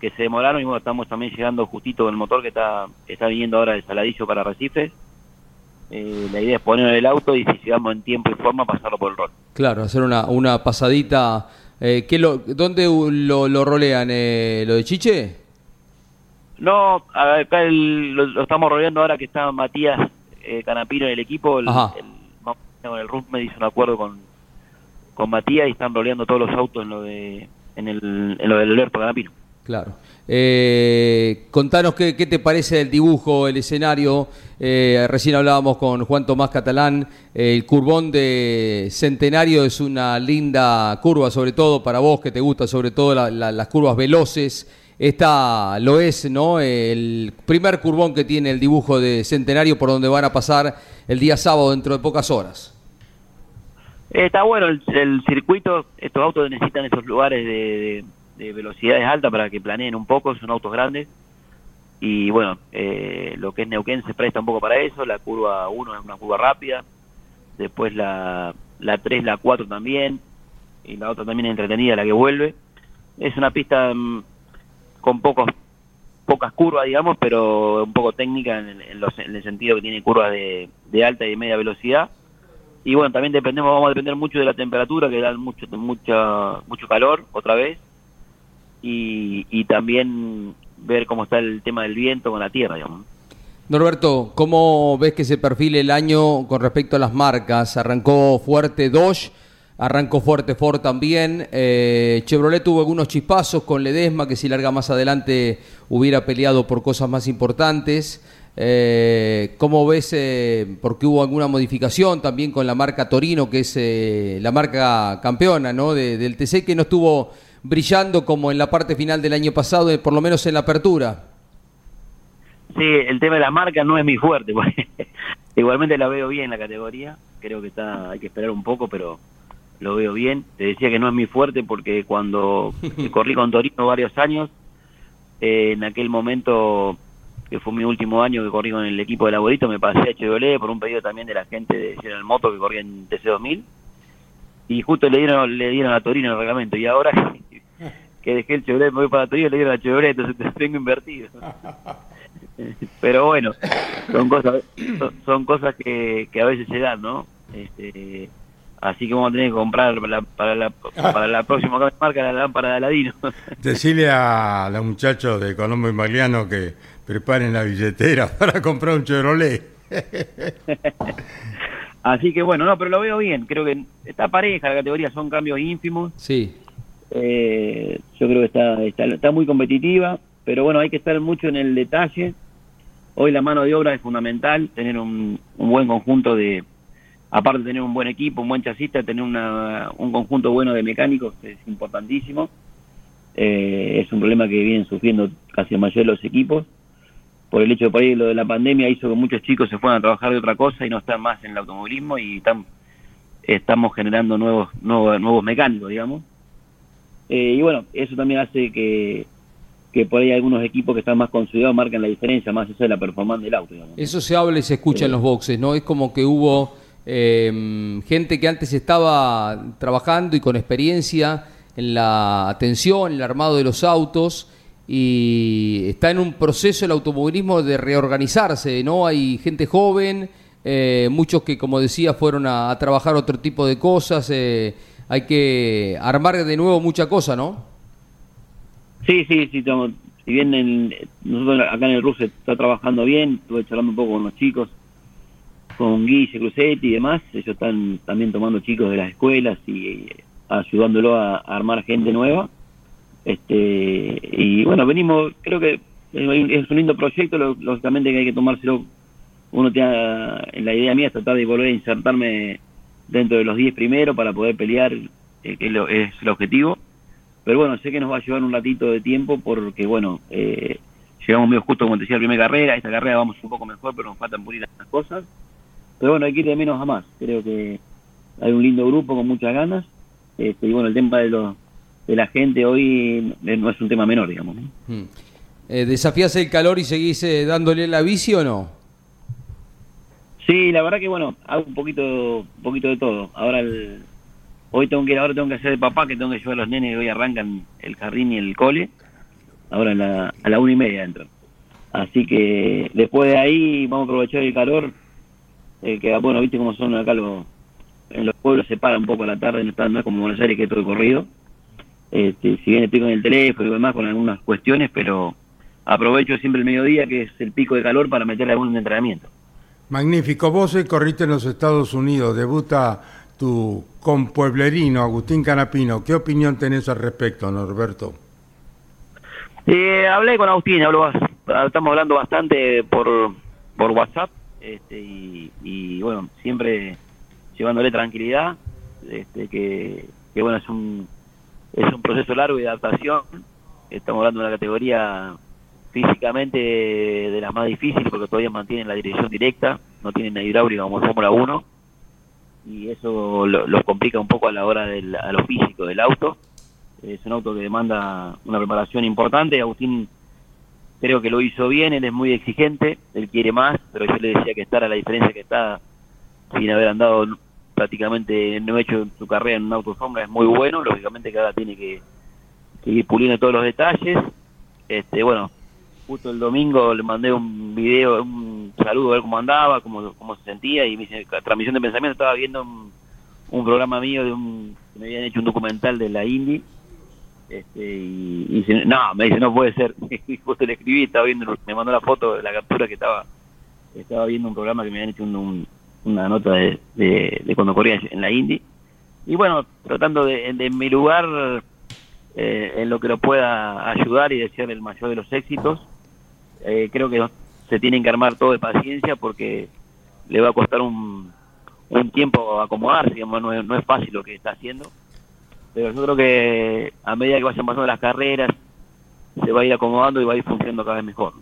que se demoraron y bueno, estamos también llegando justito con el motor que está, está viniendo ahora de Saladillo para Recife. Eh, la idea es ponerlo en el auto y si llegamos en tiempo y forma pasarlo por el rol. Claro, hacer una, una pasadita. Eh, ¿qué lo, ¿Dónde lo, lo rolean? Eh, ¿Lo de Chiche? No, acá el- lo, lo estamos rodeando ahora que está Matías eh, Canapino en el equipo. El, el, el RUF me hizo un acuerdo con, con Matías y están rodeando todos los autos en lo de en el, en lo del Alberto Canapino. Claro. Eh, contanos qué, qué te parece el dibujo, el escenario. Eh, recién hablábamos con Juan Tomás Catalán. El curvón de Centenario es una linda curva, sobre todo para vos que te gusta, sobre todo la- la- las curvas veloces. Esta lo es, ¿no? El primer curvón que tiene el dibujo de Centenario por donde van a pasar el día sábado dentro de pocas horas. Está bueno el, el circuito, estos autos necesitan esos lugares de, de- de velocidades altas para que planeen un poco, son autos grandes. Y bueno, eh, lo que es Neuquén se presta un poco para eso, la curva 1 es una curva rápida, después la, la 3, la 4 también, y la otra también es entretenida, la que vuelve. Es una pista mm, con pocos pocas curvas, digamos, pero un poco técnica en, en los- en el sentido que tiene curvas de, de alta y de media velocidad. Y bueno también dependemos vamos a depender mucho de la temperatura que da mucho mucha mucho calor otra vez. Y, y también ver cómo está el tema del viento con la tierra digamos. Norberto, ¿cómo ves que se perfila el año con respecto a las marcas? Arrancó fuerte Dodge, arrancó fuerte Ford también. eh, Chevrolet tuvo algunos chispazos con Ledesma, que si larga más adelante hubiera peleado por cosas más importantes. Eh, ¿Cómo ves? eh, porque hubo alguna modificación también con la marca Torino, que es eh, la marca campeona ¿no? de- del TC, que no estuvo brillando como en la parte final del año pasado, eh, por lo menos en la apertura. sí el tema de las marcas no es mi fuerte [LAUGHS] igualmente la veo bien en la categoría creo que está hay que esperar un poco, pero lo veo bien. Te decía que no es mi fuerte porque cuando [LAUGHS] corrí con Torino varios años, eh, en aquel momento que fue mi último año que corrí con el equipo de Laborito, me pasé a Chevrolet por un pedido también de la gente de General Moto que corría en TC2000 y justo le dieron le dieron a Torino el reglamento. Y ahora [LAUGHS] que dejé el Chevrolet me voy para Torino le dieron a Chevrolet entonces tengo invertido. [LAUGHS] Pero bueno son cosas son, son cosas que, que a veces se dan no este, así que vamos a tener que comprar para la, para la, para la próxima marca la lámpara de Aladino [LAUGHS] Decirle a los muchachos de Colombo y Magliano que preparen la billetera [LAUGHS] para comprar un Chevrolet. [LAUGHS] Así que bueno, no, pero lo veo bien. Creo que está pareja la categoría, son cambios ínfimos. Sí. Eh, yo creo que está, está, está muy competitiva, pero bueno, hay que estar mucho en el detalle. Hoy la mano de obra es fundamental, tener un, un buen conjunto de, aparte de tener un buen equipo, un buen chasista, tener una, un conjunto bueno de mecánicos es importantísimo. Eh, es un problema que vienen sufriendo casi la mayoría de los equipos por el hecho de por ahí lo de la pandemia hizo que muchos chicos se fueran a trabajar de otra cosa y no están más en el automovilismo y están, estamos generando nuevos, nuevos, nuevos mecánicos, digamos. Eh, y bueno, eso también hace que, que por ahí algunos equipos que están más consolidados marcan la diferencia, más eso de la performance del auto. Digamos. Eso se habla y se escucha en los boxes, ¿no? Es como que hubo eh, gente que antes estaba trabajando y con experiencia en la atención, en el armado de los autos y está en un proceso el automovilismo de reorganizarse, ¿no? Hay gente joven, eh, muchos que, como decía, fueron a, a, trabajar otro tipo de cosas, eh, hay que armar de nuevo mucha cosa, ¿no? Sí, sí, sí, estamos, si bien en, nosotros acá en el RUS está trabajando bien, estuve charlando un poco con los chicos, con Guille Cruzetti y demás, ellos están también tomando chicos de las escuelas y ayudándolo a, armar gente nueva. Este y bueno venimos creo que es un lindo proyecto lógicamente que hay que tomárselo uno tiene en la idea mía es tratar de volver a insertarme dentro de los 10 primeros para poder pelear eh, que es el objetivo. Pero bueno sé que nos va a llevar un ratito de tiempo porque bueno eh, llegamos medio justo como te decía la primera carrera esta carrera vamos un poco mejor pero nos faltan pulir las cosas pero bueno hay que ir de menos a más creo que hay un lindo grupo con muchas ganas este, y bueno el tema de los de la gente hoy no es un tema menor, digamos. ¿no? Hmm. Eh, ¿Desafías el calor y seguís eh, dándole la bici o no? Sí, la verdad que bueno, hago un poquito, un poquito de todo. Ahora el, hoy tengo que ir, ahora tengo que hacer de papá, que tengo que llevar a los nenes que hoy arrancan el jardín y el cole. Ahora a la, a la una y media entro. Así que después de ahí vamos a aprovechar el calor. Eh, que bueno, viste cómo son acá los, en los pueblos se para un poco a la tarde, no, está, no es como Buenos Aires que es todo corrido. Este, si bien estoy con el teléfono y demás con algunas cuestiones, pero aprovecho siempre el mediodía, que es el pico de calor, para meterle algún entrenamiento. Magnífico. Vos hoy corriste en los Estados Unidos, debuta tu compueblerino Agustín Canapino. ¿Qué opinión tenés al respecto, Norberto? Eh, hablé con Agustín, hablo, estamos hablando bastante por, por WhatsApp este, y, bueno, siempre llevándole tranquilidad, este, que, bueno, es un es un proceso largo de adaptación. Estamos hablando de una categoría físicamente de las más difíciles porque todavía mantienen la dirección directa, no tienen la hidráulica como Fórmula 1 y eso los lo complica un poco a la hora del, a lo físico del auto. Es un auto que demanda una preparación importante. Agustín creo que lo hizo bien, él es muy exigente, él quiere más, pero yo le decía que estar a la diferencia que está sin haber andado prácticamente no ha hecho su carrera en un auto sombra es muy bueno, lógicamente que ahora tiene que, que, ir puliendo todos los detalles. Este, bueno, justo el domingo le mandé un video, un saludo a ver cómo andaba, cómo, cómo se sentía y mi transmisión de pensamiento estaba viendo un, un programa mío de un me habían hecho un documental de la Indy este, y, y no, me dice, no puede ser. [LAUGHS] Justo le escribí, estaba viendo, me mandó la foto de la captura que estaba estaba viendo un programa que me habían hecho un, un una nota de, de, de, cuando corría en la Indy. Y bueno, tratando de, de mi lugar eh, en lo que lo pueda ayudar y desear el mayor de los éxitos. Eh, creo que se tienen que armar todo de paciencia porque le va a costar un, un tiempo acomodarse, digamos, no es, no es fácil lo que está haciendo. Pero yo creo que a medida que vayan pasando las carreras, se va a ir acomodando y va a ir funcionando cada vez mejor.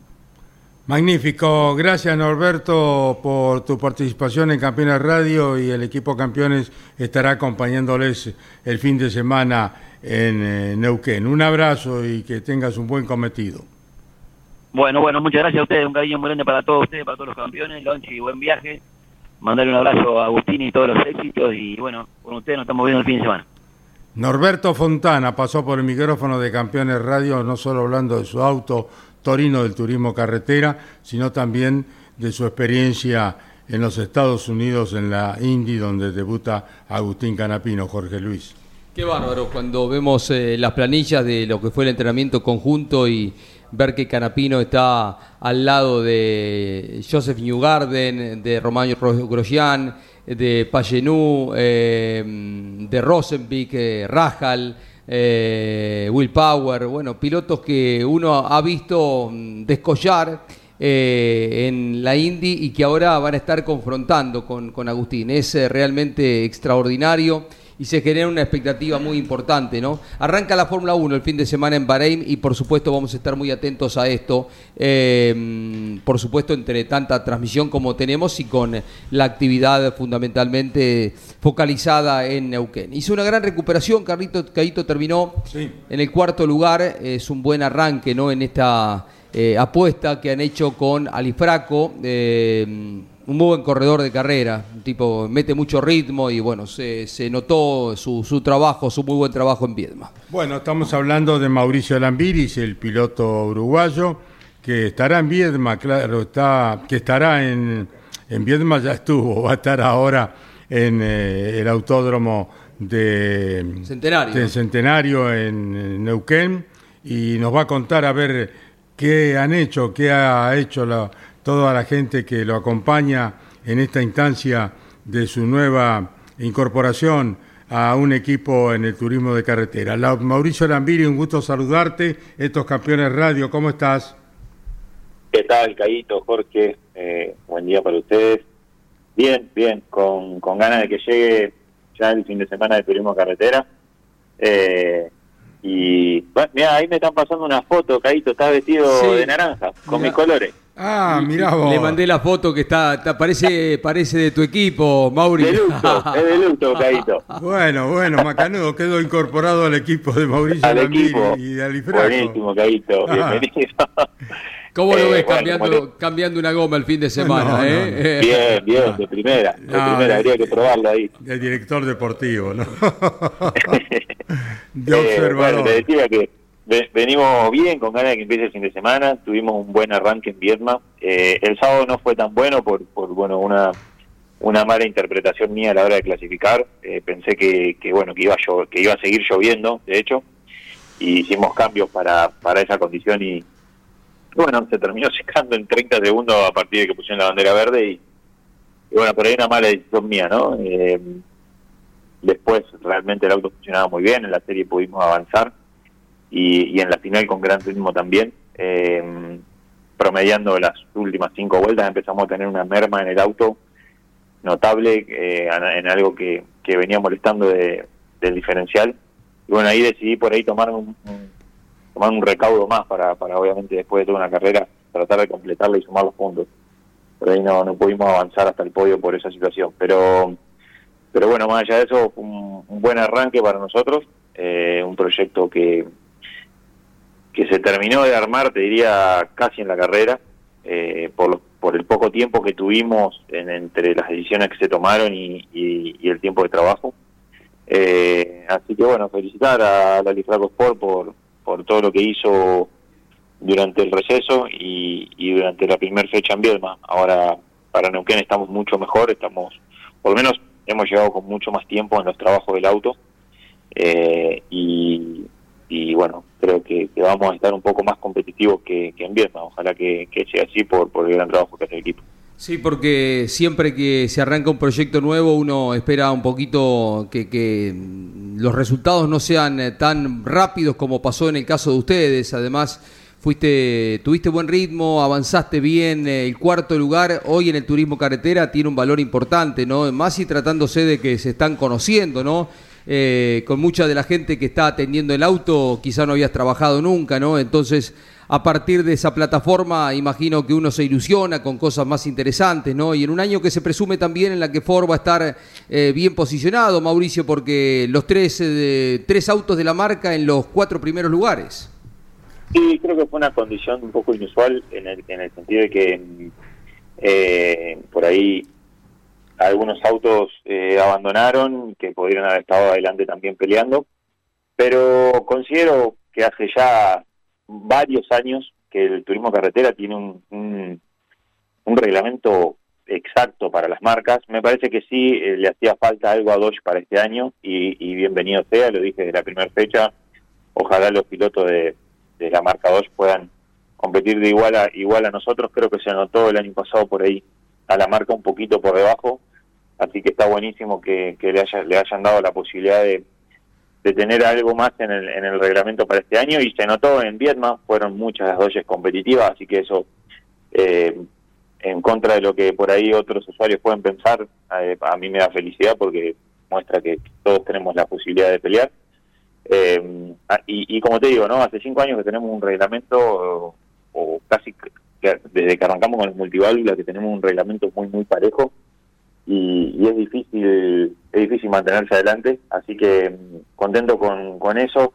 Magnífico, gracias Norberto por tu participación en Campeones Radio y el equipo Campeones estará acompañándoles el fin de semana en eh, Neuquén. Un abrazo y que tengas un buen cometido. Bueno, bueno, muchas gracias a ustedes, un cariño muy grande para todos ustedes, para todos los campeones, Lonchi, buen viaje. Mandarle un abrazo a Agustín y todos los éxitos y bueno, con ustedes nos estamos viendo el fin de semana. Norberto Fontana pasó por el micrófono de Campeones Radio, no solo hablando de su auto Torino del Turismo Carretera, sino también de su experiencia en los Estados Unidos, en la Indy, donde debuta Agustín Canapino, Jorge Luis. Qué bárbaro cuando vemos eh, las planillas de lo que fue el entrenamiento conjunto y ver que Canapino está al lado de Joseph Newgarden, de Romano Grosjean, de Pagenú, eh, de Rosenvik, eh, Rajal eh, Will Power, bueno, pilotos que uno ha visto mm, descollar en la Indy y que ahora van a estar confrontando con, con Agustín. Es realmente extraordinario y se genera una expectativa muy importante, ¿no? Arranca la Fórmula 1 el fin de semana en Bahrein y por supuesto vamos a estar muy atentos a esto, eh, por supuesto entre tanta transmisión como tenemos y con la actividad fundamentalmente focalizada en Neuquén. Hizo una gran recuperación, Carlito Caito terminó en el cuarto lugar, es un buen arranque, ¿no? En esta eh, apuesta que han hecho con Alifraco. Eh, un muy buen corredor de carrera, un tipo mete mucho ritmo y bueno, se, se notó su, su, trabajo, su muy buen trabajo en Viedma. Bueno, estamos hablando de Mauricio Lambiris, el piloto uruguayo, que estará en Viedma, claro, está, que estará en, en Viedma, ya estuvo, [LAUGHS] va a estar ahora en eh, el autódromo de Centenario, de Centenario en Neuquén y nos va a contar a ver qué han hecho, qué ha hecho la toda la gente que lo acompaña en esta instancia de su nueva incorporación a un equipo en el turismo de carretera. La, Mauricio Lambiri, un gusto saludarte. Estos campeones radio, ¿cómo estás? ¿Qué tal, Caíto, Jorge? Eh, buen día para ustedes. Bien, bien, con, con ganas de que llegue ya el fin de semana de turismo de carretera. Eh, y bueno, mira, ahí me están pasando una foto, Caíto, estás vestido sí. de naranja, con mis colores. Ah, mirá vos. Le mandé la foto que está, está parece, parece de tu equipo, Mauri. De luto, es de luto, Caíto. [LAUGHS] Bueno, bueno, Macanudo quedó incorporado al equipo de Mauricio Al equipo. y de Alifraco. Buenísimo, Caíto, Ah. bienvenido. [LAUGHS] ¿Cómo lo Eh, ves cambiando, bueno. cambiando una goma el fin de semana? No, no, eh? [LAUGHS] Bien, bien, de primera, de No, primera, de- habría que probarlo ahí. El director deportivo, ¿no? de Eh, observador. bueno, te decía que venimos bien, con ganas de que empiece el fin de semana. Tuvimos un buen arranque en Vietnam. Eh, el sábado no fue tan bueno por, por bueno, una una mala interpretación mía a la hora de clasificar. Eh, pensé que, que bueno que iba a llo- que iba a seguir lloviendo, de hecho, y hicimos cambios para, para esa condición y bueno, se terminó [LAUGHS] secando en 30 segundos a partir de que pusieron la bandera verde y, y bueno, por ahí una mala decisión mía, ¿no? Eh, después realmente el auto funcionaba muy bien, en la serie pudimos avanzar y, y en la final con gran ritmo también. Eh, promediando las últimas cinco vueltas empezamos a tener una merma en el auto notable eh, en, algo que, que venía molestando de- del diferencial. Y bueno, ahí decidí por ahí tomar un, tomar un recaudo más para, para obviamente después de toda una carrera tratar de completarla y sumar los puntos. Por ahí no, no pudimos avanzar hasta el podio por esa situación. Pero pero bueno, más allá de eso, un, un buen arranque para nosotros, eh, un proyecto que, que se terminó de armar, te diría, casi en la carrera, eh, por, el poco tiempo que tuvimos en- entre las decisiones que se tomaron y, el tiempo de trabajo. Eh, así que bueno, felicitar a la Lifraco Sport por, por todo lo que hizo durante el receso y, y durante la primera fecha en Viedma. Ahora para Neuquén estamos mucho mejor, estamos, por lo menos hemos llegado con mucho más tiempo en los trabajos del auto eh, y, y bueno, creo que, vamos a estar un poco más competitivos que, en Vietnam. Ojalá que, sea así por, el gran trabajo que hace el equipo. Sí, porque siempre que se arranca un proyecto nuevo uno espera un poquito que, que los resultados no sean eh, tan rápidos como pasó en el caso de ustedes. Además, fuiste, tuviste buen ritmo, avanzaste bien. eh, El cuarto lugar hoy en el turismo carretera tiene un valor importante, ¿no? Más y tratándose de que se están conociendo, ¿no? Eh, con mucha de la gente que está atendiendo el auto, quizá no habías trabajado nunca, ¿no? Entonces, a partir de esa plataforma, imagino que uno se ilusiona con cosas más interesantes, ¿no? Y en un año que se presume también en la que Ford va a estar eh, bien posicionado, Mauricio, porque los tres, eh, tres autos de la marca en los cuatro primeros lugares. Sí, creo que fue una condición un poco inusual en el, en el sentido de que eh, por ahí algunos autos eh, abandonaron que podrían haber estado adelante también peleando, pero considero que hace ya varios años que el turismo carretera tiene un, un, reglamento exacto para las marcas. Me parece que sí eh, le hacía falta algo a Dodge para este año y, y bienvenido sea, lo dije desde la primera fecha. Ojalá los pilotos de, de la marca Dodge puedan competir de igual a igual a nosotros. Creo que se notó el año pasado por ahí a la marca un poquito por debajo, así que está buenísimo que, le, haya, le hayan dado la posibilidad de, de tener algo más en el, en el reglamento para este año y se notó en Vietnam, fueron muchas las doyes competitivas, así que eso, eh, en contra de lo que por ahí otros usuarios pueden pensar, eh, a mí me da felicidad porque muestra que todos tenemos la posibilidad de pelear. Eh, ah, y, y, como te digo, no hace cinco años que tenemos un reglamento o casi desde que arrancamos con el multiválvula que tenemos un reglamento muy muy parejo y, es difícil es difícil mantenerse adelante así que mm, contento con, con eso.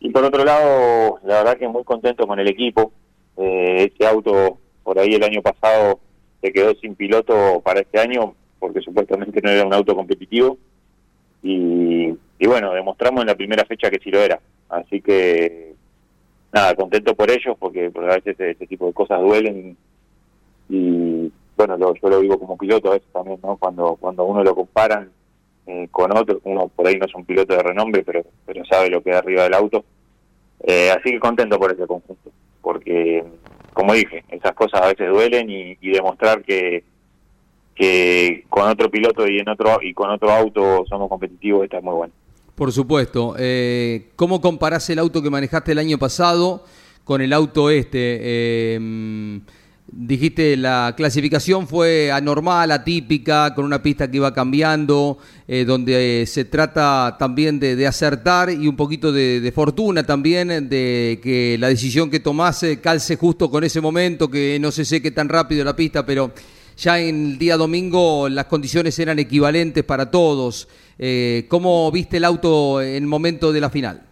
Y por otro lado la verdad que muy contento con el equipo. Eh, este auto por ahí el año pasado se quedó sin piloto para este año porque supuestamente no era un auto competitivo. Y, y bueno demostramos en la primera fecha que sí lo era. Así que nada, contento por ellos porque, a veces este, tipo de cosas duelen y, bueno, yo lo digo como piloto a veces también, ¿no? Cuando, cuando uno lo comparan eh, con otro, uno por ahí no es un piloto de renombre, pero, pero sabe lo que hay arriba del auto. Eh, así que contento por ese conjunto, porque, como dije, esas cosas a veces duelen y, y demostrar que que con otro piloto y en otro y con otro auto somos competitivos está muy bueno. Por supuesto. Eh, ¿Cómo comparás el auto que manejaste el año pasado con el auto este? Eh, dijiste la clasificación fue anormal, atípica, con una pista que iba cambiando, eh, donde se trata también de, acertar y un poquito de, fortuna también, de que la decisión que tomase calce justo con ese momento, que no se seque tan rápido la pista, pero ya en el día domingo las condiciones eran equivalentes para todos. Eh, ¿Cómo viste el auto en el momento de la final?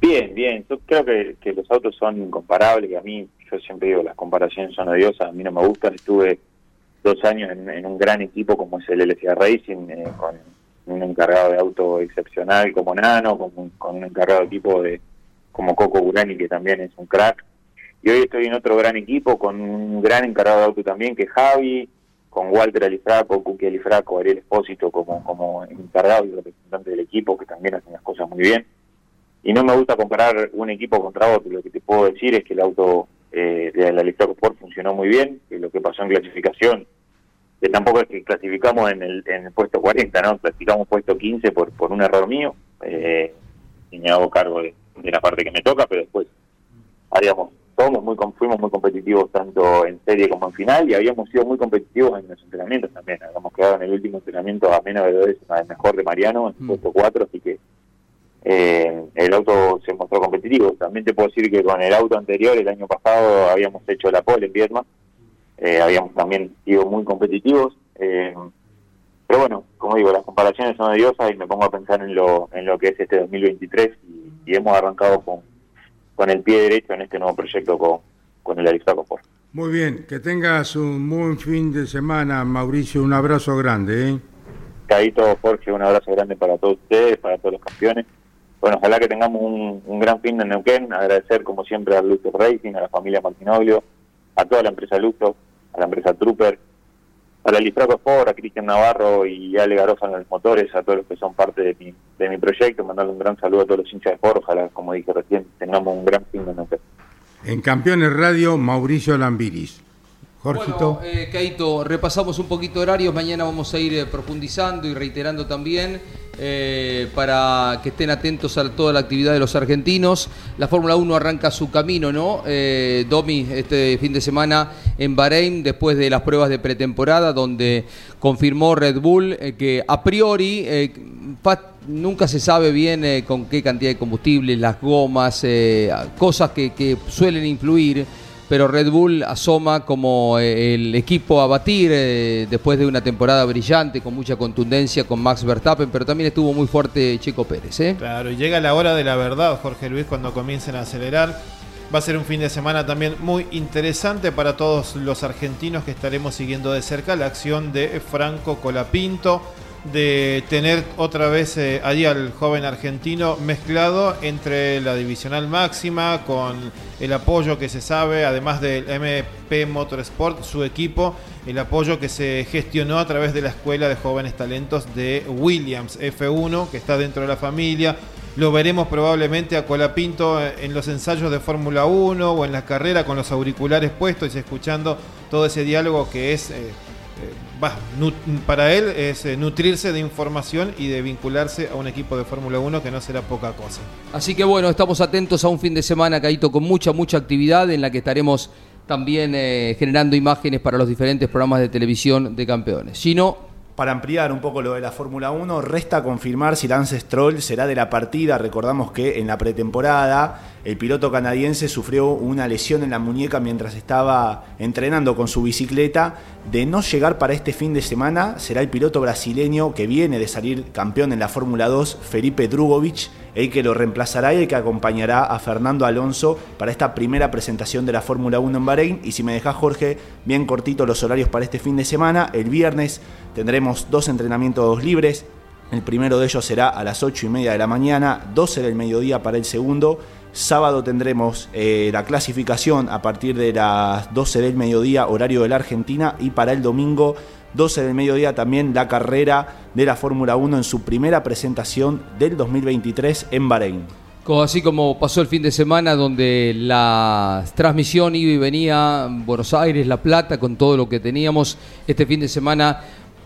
Bien, bien. Yo creo que, los autos son incomparables y a mí, yo siempre digo, las comparaciones son odiosas, a mí no me gustan. Estuve dos años en, un gran equipo como es el LCA Racing, eh, con un encargado de auto excepcional como Nano, con, con un encargado de equipo de como Coco Burani, que también es un crack y hoy estoy en otro gran equipo con un gran encargado de auto también, que es Javi, con Walter Alifraco, Kuki Alifraco, Ariel Espósito como, como encargado y representante del equipo, que también hacen las cosas muy bien. Y no me gusta comparar un equipo contra otro, lo que te puedo decir es que el auto eh, de la Alifraco Sport funcionó muy bien, que lo que pasó en clasificación, que tampoco es que clasificamos en el, en el puesto 40, ¿no? Clasificamos puesto 15 por, por un error mío, eh, y me hago cargo de, de la parte que me toca, pero después haríamos somos muy, fuimos muy competitivos tanto en serie como en final y habíamos sido muy competitivos en los entrenamientos también. Habíamos quedado en el último entrenamiento a menos de dos el mejor de Mariano, en el mm. puesto 4, así que eh, el auto se mostró competitivo. También te puedo decir que con el auto anterior, el año pasado, habíamos hecho la pole en Vietnam, eh, habíamos también sido muy competitivos. Eh, pero bueno, como digo, las comparaciones son odiosas y me pongo a pensar en lo, en lo que es este 2023 y hemos arrancado con con el pie derecho en este nuevo proyecto con, con el Aristócrates. Muy bien, que tengas un buen fin de semana, Mauricio, un abrazo grande. ¿eh? Caíto, Jorge, un abrazo grande para todos ustedes, para todos los campeones. Bueno, ojalá que tengamos un, gran fin de Neuquén, agradecer como siempre a Luxo Racing, a la familia Martinoglio, a toda la empresa Luxo, a la empresa Trooper, a la Listraco Sport, a Cristian Navarro y Ale Garofa en los motores, a todos los que son parte de mi, de mi proyecto, mandarle un gran saludo a todos los hinchas de Sport, ojalá, como dije recién, tengamos un gran fin de noche. En Campeones Radio, Mauricio Lambiris. Jorgito. Bueno, eh, Caito, repasamos un poquito horarios, mañana vamos a ir eh, profundizando y reiterando también eh, para que estén atentos a toda la actividad de los argentinos. La Fórmula 1 arranca su camino, ¿no? Eh, Domi, este fin de semana en Bahrein, después de las pruebas de pretemporada, donde confirmó Red Bull que a priori nunca se sabe bien eh, con qué cantidad de combustible, las gomas, eh, cosas que, que suelen influir pero Red Bull asoma como eh, el equipo a batir eh, después de una temporada brillante, con mucha contundencia con Max Verstappen, pero también estuvo muy fuerte Checo Pérez. ¿eh? Claro, y llega la hora de la verdad, Jorge Luis, cuando comiencen a acelerar. Va a ser un fin de semana también muy interesante para todos los argentinos que estaremos siguiendo de cerca la acción de Franco Colapinto de tener otra vez eh, allí al joven argentino mezclado entre la divisional máxima con el apoyo que se sabe, además del MP Motorsport, su equipo, el apoyo que se gestionó a través de la Escuela de Jóvenes Talentos de Williams F1, que está dentro de la familia. Lo veremos probablemente a Colapinto en los ensayos de Fórmula 1 o en la carrera con los auriculares puestos y escuchando todo ese diálogo que es... Eh, para él es eh, nutrirse de información y de vincularse a un equipo de Fórmula 1 que no será poca cosa. Así que bueno, estamos atentos a un fin de semana, Caíto, con mucha, mucha actividad en la que estaremos también eh, generando imágenes para los diferentes programas de televisión de campeones. Si no, para ampliar un poco lo de la Fórmula 1, resta confirmar si Lance Stroll será de la partida. Recordamos que en la pretemporada el piloto canadiense sufrió una lesión en la muñeca mientras estaba entrenando con su bicicleta. De no llegar para este fin de semana, será el piloto brasileño que viene de salir campeón en la Fórmula 2, Felipe Drugovich, el que lo reemplazará y el que acompañará a Fernando Alonso para esta primera presentación de la Fórmula 1 en Bahrein. Y si me dejas, Jorge, bien cortito los horarios para este fin de semana. El viernes tendremos dos entrenamientos libres. El primero de ellos será a las 8 y media de la mañana, 12 del mediodía para el segundo. Sábado tendremos eh, la clasificación a partir de las 12 del mediodía, horario de la Argentina, y para el domingo 12 del mediodía también la carrera de la Fórmula 1 en su primera presentación del 2023 en Bahrein. Así como pasó el fin de semana donde la transmisión iba y venía Buenos Aires, La Plata, con todo lo que teníamos, este fin de semana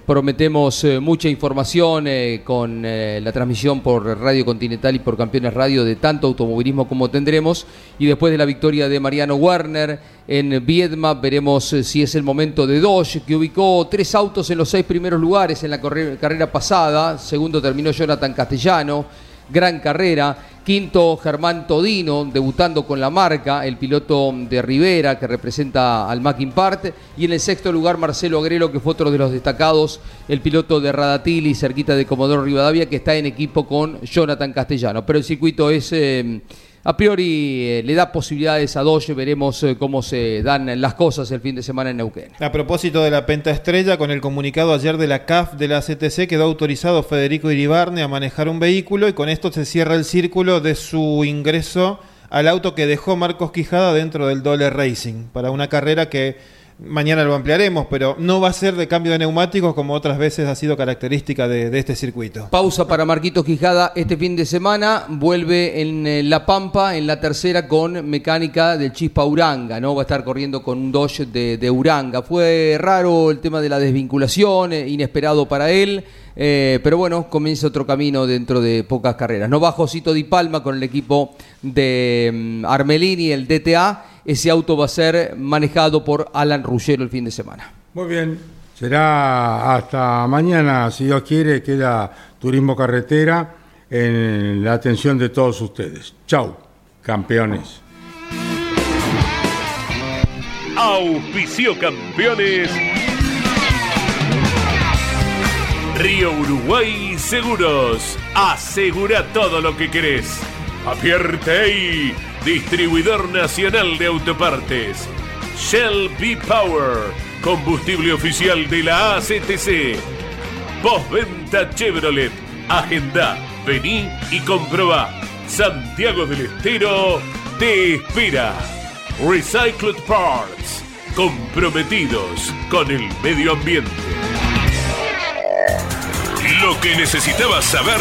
Prometemos eh, mucha información eh, con eh, la transmisión por Radio Continental y por Campeones Radio de tanto automovilismo como tendremos. Y después de la victoria de Mariano Werner en Viedma, veremos si es el momento de Dodge, que ubicó tres autos en los seis primeros lugares en la carrera pasada. Segundo terminó Jonathan Castellano gran carrera. Quinto, Germán Todino, debutando con la marca, el piloto de Rivera, que representa al Mackin Part. Y en el sexto lugar, Marcelo Agrelo, que fue otro de los destacados, el piloto de Radatili, cerquita de Comodoro Rivadavia, que está en equipo con Jonathan Castellano. Pero el circuito es... Eh, a priori eh, le da posibilidades a Doge, veremos eh, cómo se dan las cosas el fin de semana en Neuquén. A propósito de la penta estrella, con el comunicado ayer de la CAF de la CTC quedó autorizado Federico Iribarne a manejar un vehículo y con esto se cierra el círculo de su ingreso al auto que dejó Marcos Quijada dentro del Dole Racing para una carrera que Mañana lo ampliaremos, pero no va a ser de cambio de neumáticos como otras veces ha sido característica de, este circuito. Pausa para Marquito Quijada este fin de semana. Vuelve en eh, La Pampa, en la tercera, con mecánica del Chispa Uranga. ¿no? Va a estar corriendo con un Dodge de, Uranga. Fue raro el tema de la desvinculación, eh, inesperado para él. Eh, pero bueno, comienza otro camino dentro de pocas carreras. No va Josito Di Palma con el equipo de mm, Armelini, el DTA ese auto va a ser manejado por Alan Ruggiero el fin de semana. Muy bien, será hasta mañana, si Dios quiere, queda Turismo Carretera en la atención de todos ustedes. Chau, campeones. Auspicio campeones. Río Uruguay Seguros. Asegura todo lo que querés. Apierte ahí distribuidor nacional de autopartes. Shell B Power, combustible oficial de la ACTC. Postventa Chevrolet. Agenda, vení y comprobá. Santiago del Estero te espera. Recycled Parts, comprometidos con el medio ambiente. Lo que necesitabas saber,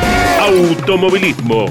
automovilismo.